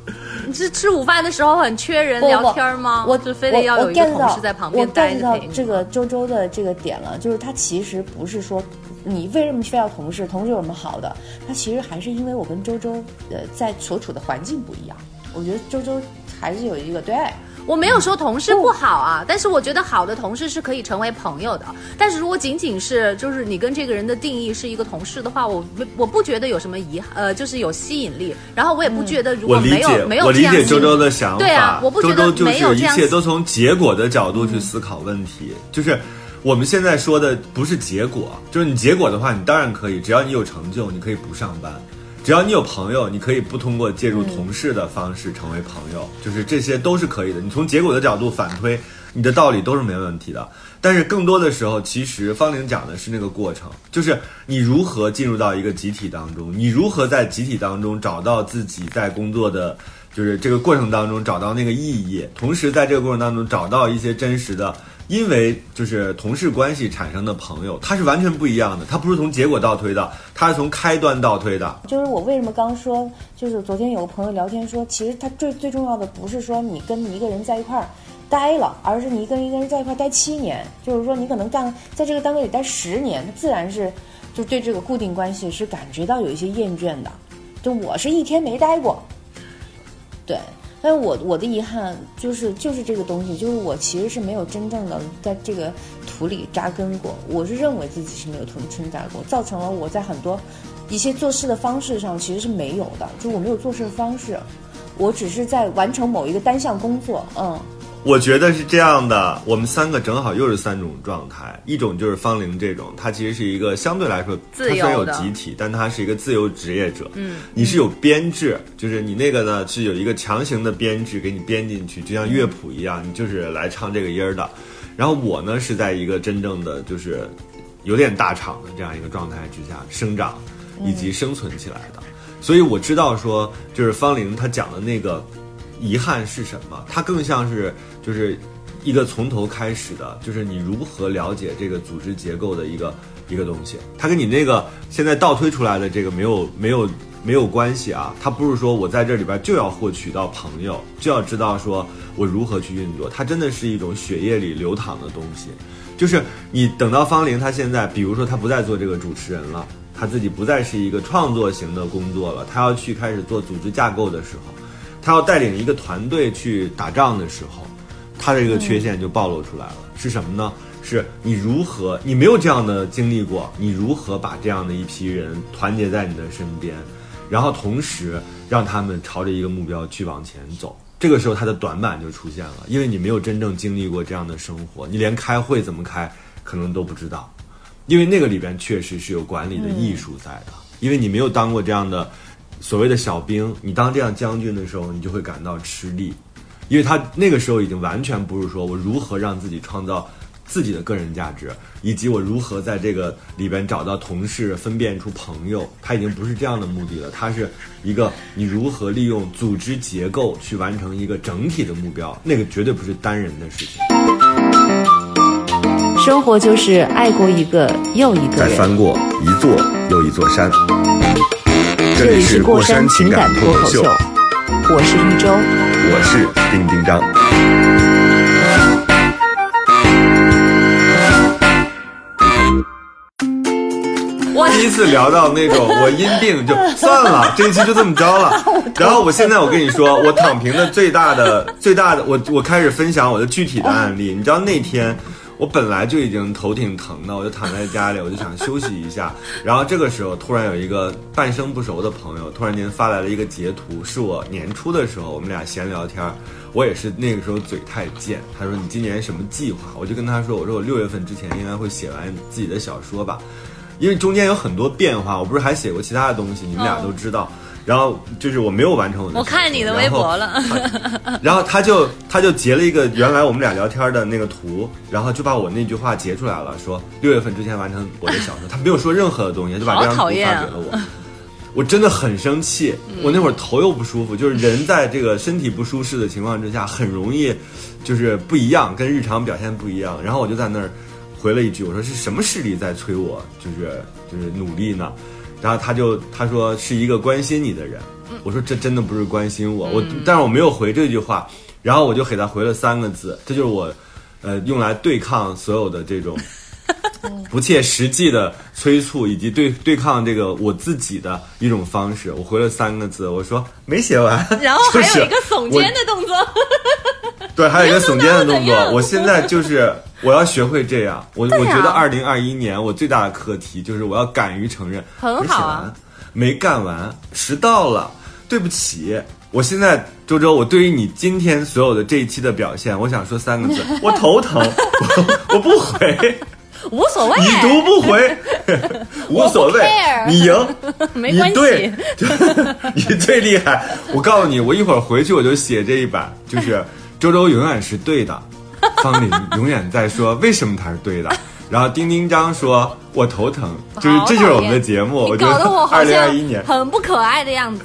你是吃午饭的时候很缺人聊天吗？我就非得要有一个同事在旁边待着陪你。这个周周的这个点了，就是他其实不是说你为什么非要同事，同事有什么好的？他其实还是因为我跟周周呃在所处的环境不一样。我觉得周周还是有一个对。我没有说同事不好啊，但是我觉得好的同事是可以成为朋友的。但是如果仅仅是就是你跟这个人的定义是一个同事的话，我我不觉得有什么遗呃，就是有吸引力。然后我也不觉得如果没有没有这样，我理解周周的想法。对啊，我不觉得没有这样。一切都从结果的角度去思考问题，就是我们现在说的不是结果，就是你结果的话，你当然可以，只要你有成就，你可以不上班。只要你有朋友，你可以不通过介入同事的方式成为朋友，就是这些都是可以的。你从结果的角度反推，你的道理都是没问题的。但是更多的时候，其实方玲讲的是那个过程，就是你如何进入到一个集体当中，你如何在集体当中找到自己在工作的，就是这个过程当中找到那个意义，同时在这个过程当中找到一些真实的。因为就是同事关系产生的朋友，他是完全不一样的，他不是从结果倒推的，他是从开端倒推的。就是我为什么刚说，就是昨天有个朋友聊天说，其实他最最重要的不是说你跟一个人在一块儿待了，而是你跟一个人在一块儿待七年，就是说你可能干在这个单位里待十年，他自然是就对这个固定关系是感觉到有一些厌倦的。就我是一天没待过，对。但我我的遗憾就是就是这个东西，就是我其实是没有真正的在这个土里扎根过。我是认为自己是没有土生扎过，造成了我在很多一些做事的方式上其实是没有的，就我没有做事的方式，我只是在完成某一个单项工作，嗯。我觉得是这样的，我们三个正好又是三种状态，一种就是方玲这种，她其实是一个相对来说，她虽然有集体，但她是一个自由职业者。嗯，你是有编制，就是你那个呢是有一个强行的编制给你编进去，就像乐谱一样，你就是来唱这个音儿的。然后我呢是在一个真正的就是有点大厂的这样一个状态之下生长以及生存起来的，所以我知道说就是方玲她讲的那个。遗憾是什么？它更像是就是一个从头开始的，就是你如何了解这个组织结构的一个一个东西。它跟你那个现在倒推出来的这个没有没有没有关系啊。它不是说我在这里边就要获取到朋友，就要知道说我如何去运作。它真的是一种血液里流淌的东西。就是你等到方玲，他现在比如说他不再做这个主持人了，他自己不再是一个创作型的工作了，他要去开始做组织架构的时候。他要带领一个团队去打仗的时候，他的这个缺陷就暴露出来了。是什么呢？是你如何，你没有这样的经历过，你如何把这样的一批人团结在你的身边，然后同时让他们朝着一个目标去往前走。这个时候他的短板就出现了，因为你没有真正经历过这样的生活，你连开会怎么开可能都不知道，因为那个里边确实是有管理的艺术在的，因为你没有当过这样的。所谓的小兵，你当这样将军的时候，你就会感到吃力，因为他那个时候已经完全不是说我如何让自己创造自己的个人价值，以及我如何在这个里边找到同事，分辨出朋友，他已经不是这样的目的了，他是一个你如何利用组织结构去完成一个整体的目标，那个绝对不是单人的事情。生活就是爱过一个又一个再。翻过一座又一座山。这里是过山情感脱口秀，我是玉州。我是丁丁张。第一次聊到那种我因病就算了，这一期就这么着了。然后我现在我跟你说，我躺平的最大的最大的，我我开始分享我的具体的案例。你知道那天我本来就已经头挺疼的，我就躺在家里，我就想休息一下。然后这个时候突然有一个半生不熟的朋友突然间发来了一个截图，是我年初的时候我们俩闲聊天儿。我也是那个时候嘴太贱，他说你今年什么计划？我就跟他说，我说我六月份之前应该会写完自己的小说吧。因为中间有很多变化，我不是还写过其他的东西，你们俩都知道。然后就是我没有完成我的，我看你的微博了。然后他就他就截了一个原来我们俩聊天的那个图，然后就把我那句话截出来了，说六月份之前完成我的小说。他没有说任何的东西，就把这张图发给了我。我真的很生气，我那会儿头又不舒服，就是人在这个身体不舒适的情况之下，很容易就是不一样，跟日常表现不一样。然后我就在那儿。回了一句，我说是什么势力在催我，就是就是努力呢？然后他就他说是一个关心你的人，我说这真的不是关心我，我但是我没有回这句话，然后我就给他回了三个字，这就是我，呃，用来对抗所有的这种 不切实际的催促，以及对对抗这个我自己的一种方式。我回了三个字，我说没写完，然后还有一个耸肩的动作。对，还有一个耸肩的动作。我现在就是我要学会这样。我、我觉得二零二一年我最大的课题就是我要敢于承认，很好啊，没干完，迟到了，对不起。我现在周周，我对于你今天所有的这一期的表现，我想说三个字：我头疼，我我不回，无所谓，已读不回，无所谓，你赢，没关系，对，你最厉害。我告诉你，我一会儿回去我就写这一版，就是。周周永远是对的，方林永远在说为什么他是对的，然后丁丁张说我头疼，就是这就是我们的节目。我觉得二零二一年很不可爱的样子，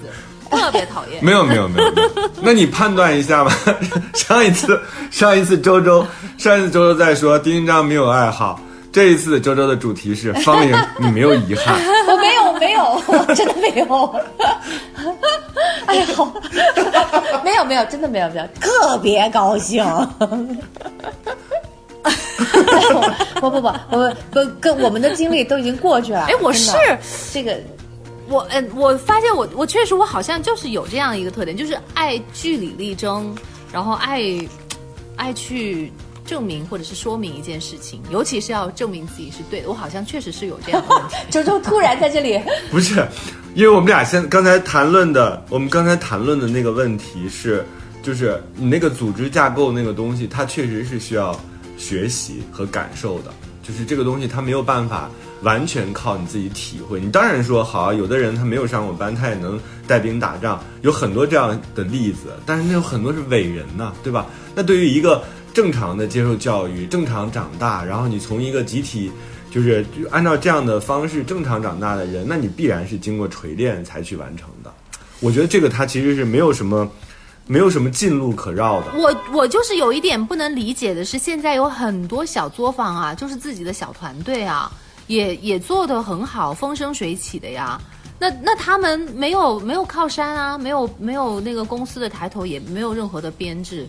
特别讨厌。没有没有没有，那你判断一下吧。上一次上一次周周上一次周周在说丁丁张没有爱好，这一次周周的主题是方林你没有遗憾。我没有没有，我真的没有。哎呀，好，没有没有，真的没有没有，特别高兴。不不不，我不跟我们的经历都已经过去了。哎，我是这个，我嗯，我发现我我确实我好像就是有这样一个特点，就是爱据理力争，然后爱爱去证明或者是说明一件事情，尤其是要证明自己是对的。我好像确实是有这样的问题。周周突然在这里，不是。因为我们俩现刚才谈论的，我们刚才谈论的那个问题是，就是你那个组织架构那个东西，它确实是需要学习和感受的。就是这个东西，它没有办法完全靠你自己体会。你当然说好，有的人他没有上过班，他也能带兵打仗，有很多这样的例子。但是那有很多是伟人呐，对吧？那对于一个正常的接受教育、正常长大，然后你从一个集体。就是就按照这样的方式正常长大的人，那你必然是经过锤炼才去完成的。我觉得这个他其实是没有什么，没有什么近路可绕的。我我就是有一点不能理解的是，现在有很多小作坊啊，就是自己的小团队啊，也也做得很好，风生水起的呀。那那他们没有没有靠山啊，没有没有那个公司的抬头，也没有任何的编制。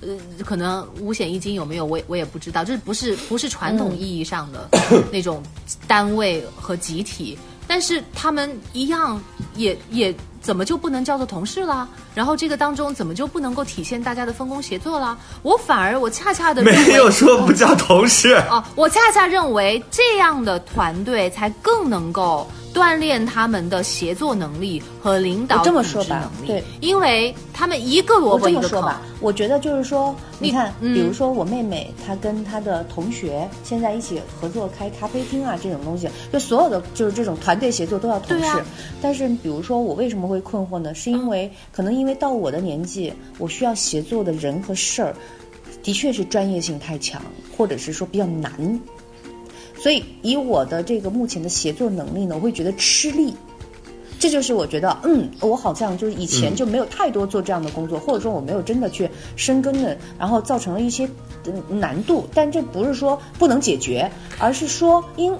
呃，可能五险一金有没有，我我也不知道，就是不是不是传统意义上的那种单位和集体，但是他们一样也也怎么就不能叫做同事啦？然后这个当中怎么就不能够体现大家的分工协作啦？我反而我恰恰的没有说不叫同事哦，我恰恰认为这样的团队才更能够。锻炼他们的协作能力和领导这么说吧，对，因为他们一个萝卜一个坑。我觉得就是说，你看，比如说我妹妹，她跟她的同学现在一起合作开咖啡厅啊，这种东西，就所有的就是这种团队协作都要同事。但是，比如说我为什么会困惑呢？是因为可能因为到我的年纪，我需要协作的人和事儿。的确是专业性太强，或者是说比较难。所以以我的这个目前的协作能力呢，我会觉得吃力。这就是我觉得，嗯，我好像就是以前就没有太多做这样的工作，或者说我没有真的去深耕的，然后造成了一些难度。但这不是说不能解决，而是说因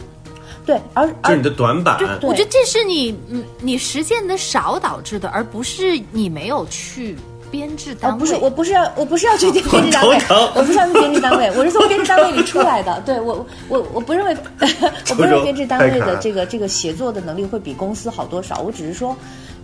对，而就是你的短板。我觉得这是你嗯你实践的少导致的，而不是你没有去。编制单位不是，我不是要，我不是要去编制单位 我不是要去编制单位，我是从编制单位里出来的。对我，我我不认为，我不认为编制单位的这个这个协作的能力会比公司好多少。我只是说。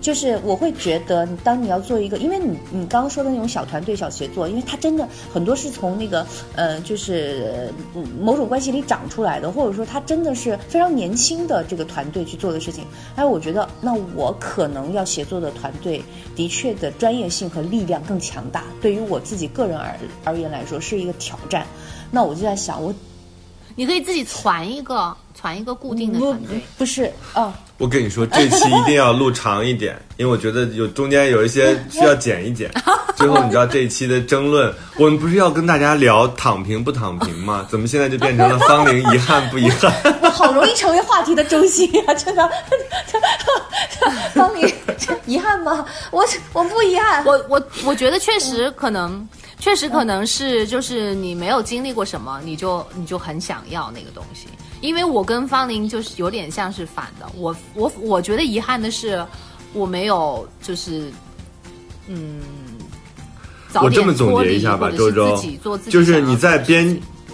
就是我会觉得，当你要做一个，因为你你刚刚说的那种小团队、小协作，因为它真的很多是从那个呃，就是某种关系里长出来的，或者说它真的是非常年轻的这个团队去做的事情。哎，我觉得那我可能要协作的团队的确的专业性和力量更强大，对于我自己个人而而言来说是一个挑战。那我就在想，我你可以自己传一个。传一个固定的团队，不是哦。我跟你说，这期一定要录长一点，因为我觉得有中间有一些需要剪一剪。最后，你知道这一期的争论，我们不是要跟大家聊躺平不躺平吗？怎么现在就变成了方龄遗憾不遗憾？我好容易成为话题的中心啊！真的，方龄遗憾吗？我我不遗憾。我我我觉得确实可能。确实可能是，就是你没有经历过什么，你就你就很想要那个东西。因为我跟方玲就是有点像是反的，我我我觉得遗憾的是，我没有就是，嗯，我这么总结一下吧，周周，就是你在编，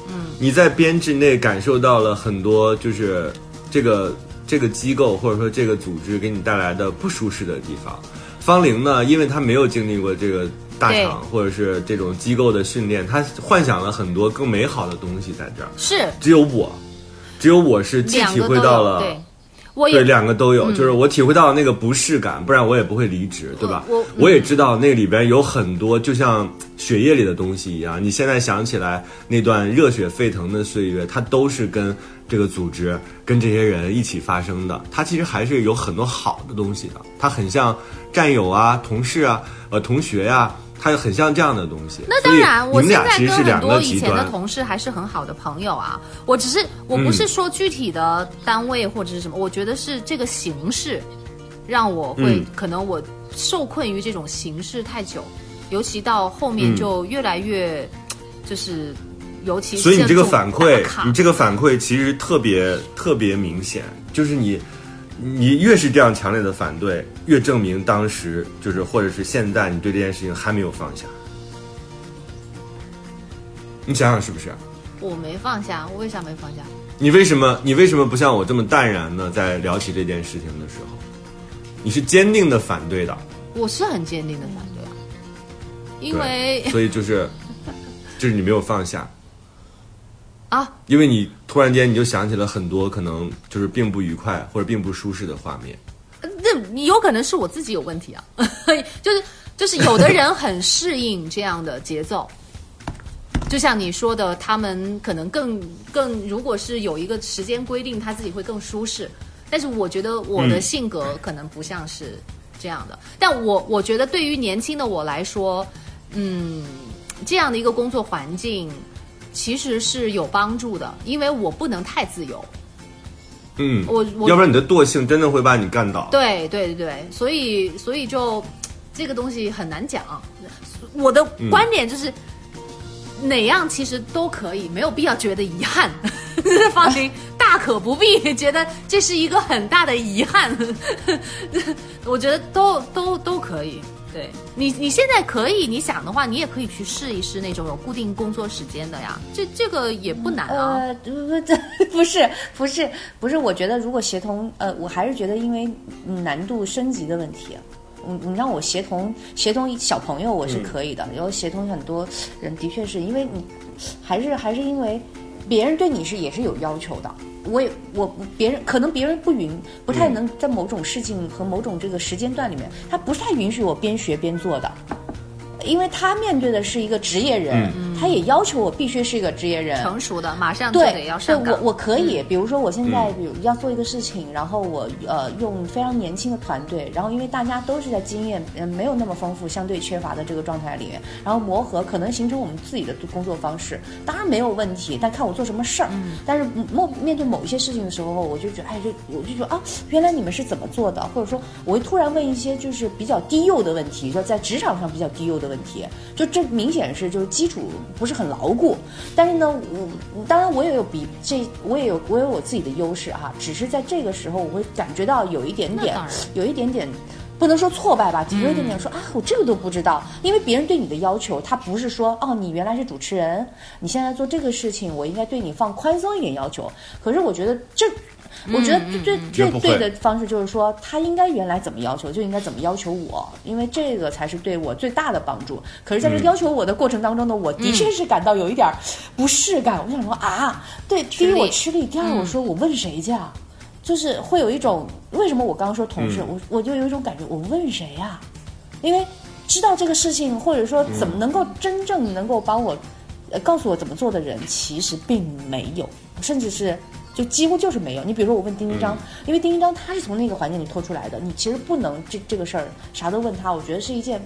嗯，你在编制内感受到了很多，就是这个这个机构或者说这个组织给你带来的不舒适的地方。方玲呢，因为她没有经历过这个。大厂或者是这种机构的训练，他幻想了很多更美好的东西在这儿。是，只有我，只有我是既体会到了，对，我对两个都有，就是我体会到那个不适感，不然我也不会离职，对吧？我我也知道那里边有很多就像血液里的东西一样，你现在想起来那段热血沸腾的岁月，它都是跟这个组织、跟这些人一起发生的。它其实还是有很多好的东西的，它很像战友啊、同事啊、呃同学呀。它很像这样的东西。那当然，我现在跟很多以前的同事还是很好的朋友啊。我只是我不是说具体的单位或者是什么，我觉得是这个形式，让我会可能我受困于这种形式太久，尤其到后面就越来越就是尤其。所以你这个反馈，你这个反馈其实特别特别明显，就是你。你越是这样强烈的反对，越证明当时就是，或者是现在，你对这件事情还没有放下。你想想是不是？我没放下，我为啥没放下？你为什么？你为什么不像我这么淡然呢？在聊起这件事情的时候，你是坚定的反对的。我是很坚定的反对啊，因为所以就是，就是你没有放下。啊！因为你突然间你就想起了很多可能就是并不愉快或者并不舒适的画面。那你有可能是我自己有问题啊，就是就是有的人很适应这样的节奏，就像你说的，他们可能更更如果是有一个时间规定，他自己会更舒适。但是我觉得我的性格可能不像是这样的。但我我觉得对于年轻的我来说，嗯，这样的一个工作环境。其实是有帮助的，因为我不能太自由。嗯，我我要不然你的惰性真的会把你干倒。对对对，所以所以就这个东西很难讲。我的观点就是，哪样其实都可以，没有必要觉得遗憾。放心，大可不必觉得这是一个很大的遗憾。我觉得都都都可以。对你，你现在可以，你想的话，你也可以去试一试那种有固定工作时间的呀，这这个也不难啊。呃，不不，这 不是不是不是，我觉得如果协同，呃，我还是觉得因为难度升级的问题，你你让我协同协同小朋友，我是可以的，然后协同很多人，的确是因为你还是还是因为别人对你是也是有要求的。我也我别人可能别人不允不太能在某种事情和某种这个时间段里面，他不太允许我边学边做的，因为他面对的是一个职业人，他也要求我必须是一个职业人，成熟的，马上就对得要上对，我。我可以，比如说我现嗯。在比如要做一个事情，然后我呃用非常年轻的团队，然后因为大家都是在经验嗯没有那么丰富、相对缺乏的这个状态里面，然后磨合，可能形成我们自己的工作方式，当然没有问题，但看我做什么事儿。嗯。但是某面对某一些事情的时候，我就觉得，哎，就我就觉得啊，原来你们是怎么做的，或者说我会突然问一些就是比较低幼的问题，就在职场上比较低幼的问题，就这明显是就是基础不是很牢固。但是呢，我当然我也有比这我也有我有我自己的优势哈，只是在这个时候我会感觉到有一点点有一点点。不能说挫败吧，有一点点说、啊，我这个都不知道，因为别人对你的要求，他不是说哦，你原来是主持人，你现在做这个事情，我应该对你放宽松一点要求。可是我觉得这，我觉得最最最对的方式就是说，他应该原来怎么要求，就应该怎么要求我，因为这个才是对我最大的帮助。可是，在这要求我的过程当中呢，我的确是感到有一点儿不适感。我想说啊，对，第一我吃力，第二我说我问谁去啊？就是会有一种为什么我刚刚说同事，我我就有一种感觉，我问谁呀、因为知道这个事情，或者说怎么能够真正能够帮我，呃，告诉我怎么做的人，其实并没有，甚至是就几乎就是没有。你比如说，我问丁丁章，因为丁丁章他是从那个环境里脱出来的，你其实不能这这个事儿啥都问他，我觉得是一件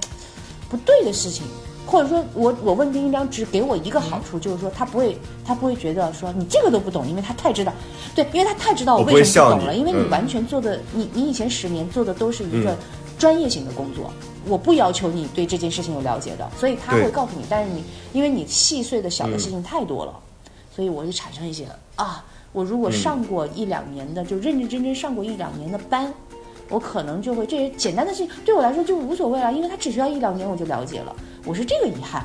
不对的事情。或者说我我问丁丁章只给我一个好处，就是说他不会他不会觉得说你这个都不懂，因为他太知道，对，因为他太知道我为什么不懂了，因为你嗯。完全做的你你以前十年做的都是一个专业性的工作，我不要求你对这件事情有了解的，所以他会告诉你，但是你因为你细碎的小的事情太多了，所以我就产生一些啊，我如果上过一两年的，就认认真真上过一两年的班。我可能就会这些简单的事情对我来说就无所谓了，因为他只需要一两年我就了解了，我是这个遗憾。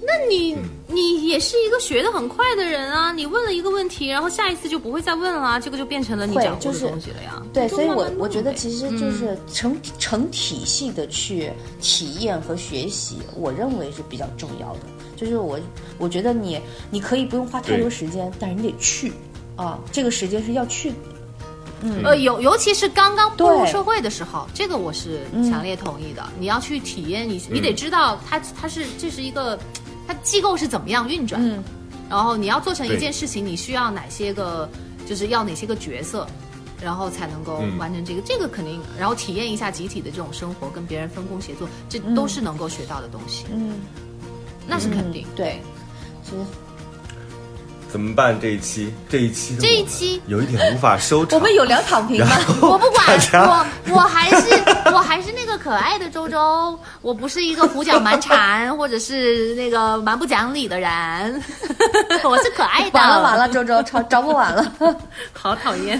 那你你也是一个学的很快的人啊！你问了一个问题，然后下一次就不会再问了，这个就变成了你会掌握的就是东西了呀。对，所以我我觉得其实就是成、成体系的去体验和学习，我认为是比较重要的。就是我我觉得你你可以不用花太多时间，但是你得去啊，这个时间是要去。嗯。呃，尤尤其是刚刚步入社会的时候，这个我是强烈同意的。你要去体验，你你得知道它它是这是一个，它机构是怎么样运转，嗯，然后你要做成一件事情，你需要哪些个，就是要哪些个角色。然后才能够嗯。完成这个，这个肯定，然后体验一下集体的这种生活，跟别人分工协作，这都是能够学到的东西，嗯，那是肯定。对，其实怎么办？这一期，这一期这一期有一点无法收场。我们有聊躺平吗？我不管，我我还是我还是那个可爱的周周，我不是一个胡搅蛮缠或者是那个蛮不讲理的人，我是可爱的。完了完了，周周找找不完了。好讨厌。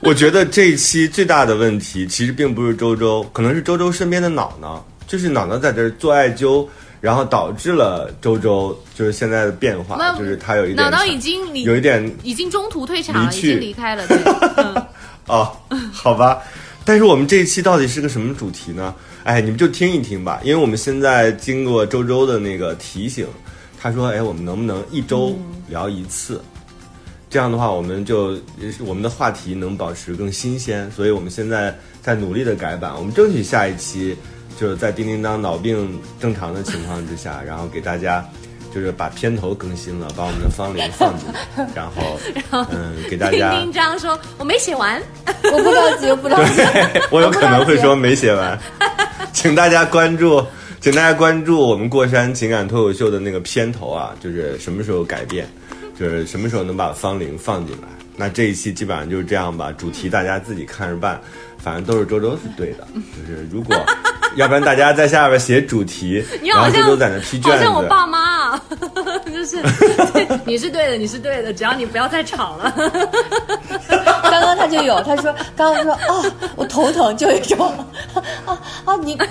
我觉得这一期最大的问题其实并不是周周，可能是周周身边的脑脑，就是脑脑在这做艾灸，然后导致了周周就是现在的变化，就是他有一点脑脑已经你有一点已经中途退场了，已经离开了。对，嗯 哦，好吧。但是我们这一期到底是个什么主题呢？哎，你们就听一听吧，因为我们现在经过周周的那个提醒，他说，哎，我们能不能一周聊一次？这样的话，我们就我们的话题能保持更新鲜，所以我们现在在努力的改版，我们争取下一期就是在叮叮当脑病正常的情况之下，然后给大家就是把片头更新了，把我们的方玲放进来，然后 嗯给大家。叮叮当说我没写完，我不着急，我不着急。我有可能会说没写完，请大家关注，请大家关注我们过山情感脱口秀的那个片头啊，就是什么时候改变，就是什么时候能把方玲放进来。那这一期基本上就是这样吧，主题大家自己看着办，反正都是周周是对的，就是如果要不然大家在下边写主题，然后你好像周周在那批卷子，好像我爸妈啊，就是对你是对的，你是对的，只要你不要再吵了。刚刚他就有，他说刚刚说哦，我头疼，就有一种啊啊你啊，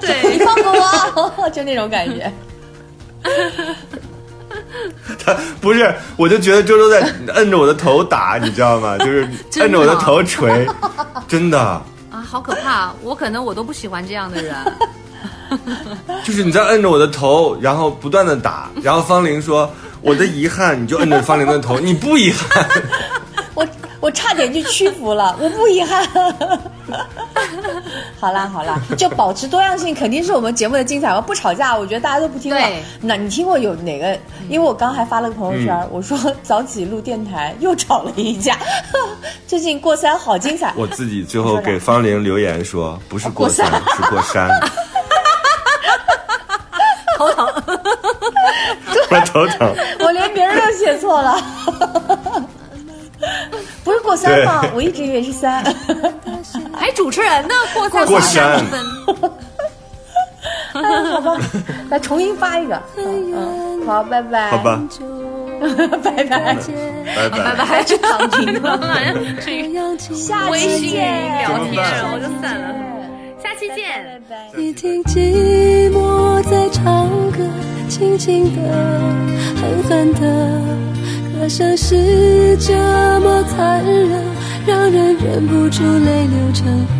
对你放过我，就那种感觉。他不是，我就觉得周周在摁着我的头打，你知道吗？就是摁着我的头捶，真的。啊，好可怕！我可能我都不喜欢这样的人。就是你在摁着我的头，然后不断的打，然后方玲说我的遗憾，你就摁着方玲的头，你不遗憾，我我差点就屈服了，我不遗憾。好啦好啦，就保持多样性，肯定是我们节目的精彩。不吵架，我觉得大家都不听了。那你听过有哪个？因为我刚还发了个朋友圈，我说早起录电台又吵了一架。最近过三好精彩。我自己最后给方玲留言说，不是过三，是过 山。头疼，我头疼。我连名儿都写错了。过三吗？我一直以为是三。还 主持人呢？过三过山。好吧，来重新发一个。嗯，好，拜拜。好吧，拜拜，拜拜，拜拜，就躺平了。下期见，聊天，我就散了。下期见，拜拜。你听寂寞在唱歌，轻轻的，狠狠的，歌声是这么残忍，让人忍不住泪流成河。